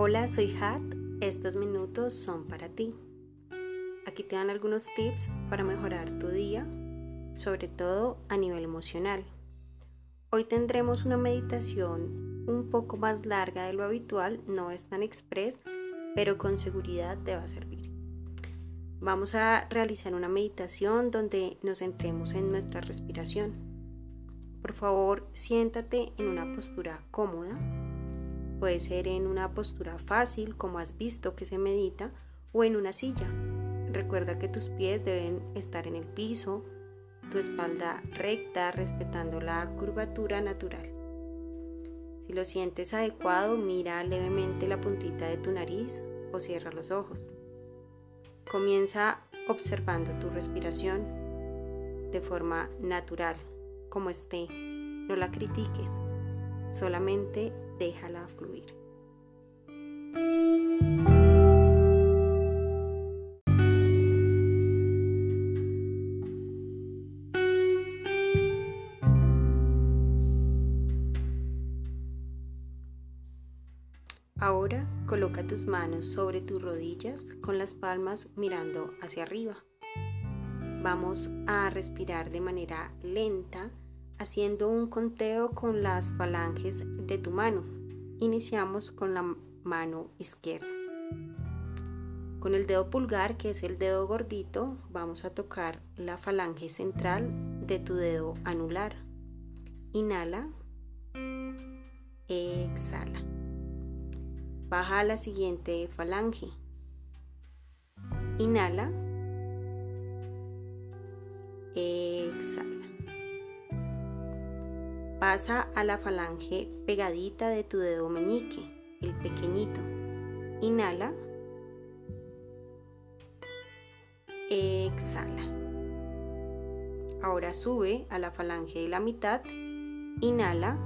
Hola, soy Hat. Estos minutos son para ti. Aquí te dan algunos tips para mejorar tu día, sobre todo a nivel emocional. Hoy tendremos una meditación un poco más larga de lo habitual, no es tan express, pero con seguridad te va a servir. Vamos a realizar una meditación donde nos centremos en nuestra respiración. Por favor, siéntate en una postura cómoda Puede ser en una postura fácil, como has visto que se medita, o en una silla. Recuerda que tus pies deben estar en el piso, tu espalda recta, respetando la curvatura natural. Si lo sientes adecuado, mira levemente la puntita de tu nariz o cierra los ojos. Comienza observando tu respiración de forma natural, como esté. No la critiques, solamente déjala fluir. Ahora coloca tus manos sobre tus rodillas con las palmas mirando hacia arriba. Vamos a respirar de manera lenta haciendo un conteo con las falanges de tu mano. Iniciamos con la mano izquierda. Con el dedo pulgar, que es el dedo gordito, vamos a tocar la falange central de tu dedo anular. Inhala. Exhala. Baja a la siguiente falange. Inhala. Exhala. Pasa a la falange pegadita de tu dedo meñique, el pequeñito. Inhala. Exhala. Ahora sube a la falange de la mitad. Inhala.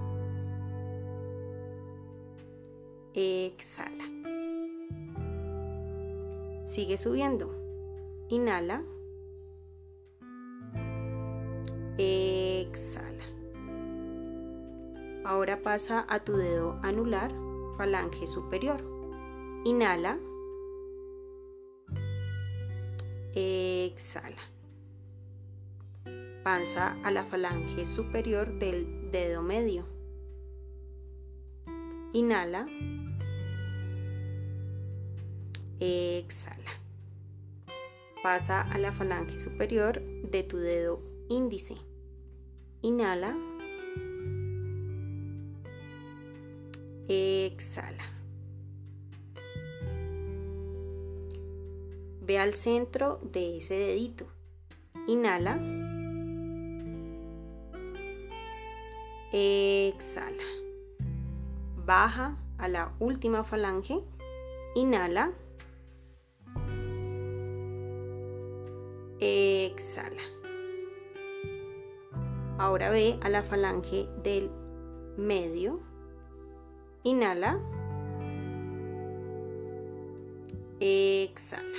Exhala. Sigue subiendo. Inhala. Exhala. Ahora pasa a tu dedo anular, falange superior. Inhala. Exhala. Pasa a la falange superior del dedo medio. Inhala. Exhala. Pasa a la falange superior de tu dedo índice. Inhala. Exhala. Ve al centro de ese dedito. Inhala. Exhala. Baja a la última falange. Inhala. Exhala. Ahora ve a la falange del medio Inhala. Exhala.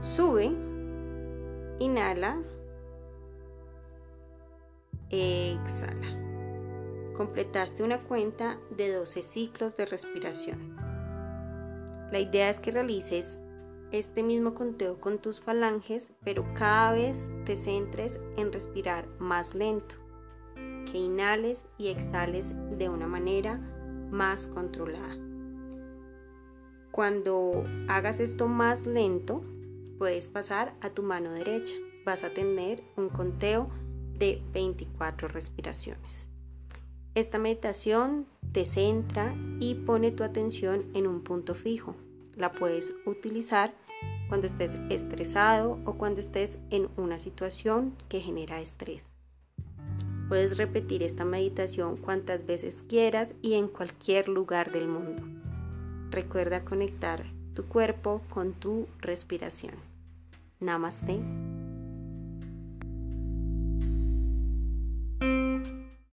Sube. Inhala. Exhala. Completaste una cuenta de 12 ciclos de respiración. La idea es que realices este mismo conteo con tus falanges, pero cada vez te centres en respirar más lento que inhales y exhales de una manera más controlada. Cuando hagas esto más lento, puedes pasar a tu mano derecha. Vas a tener un conteo de 24 respiraciones. Esta meditación te centra y pone tu atención en un punto fijo. La puedes utilizar cuando estés estresado o cuando estés en una situación que genera estrés. Puedes repetir esta meditación cuantas veces quieras y en cualquier lugar del mundo. Recuerda conectar tu cuerpo con tu respiración. Namaste.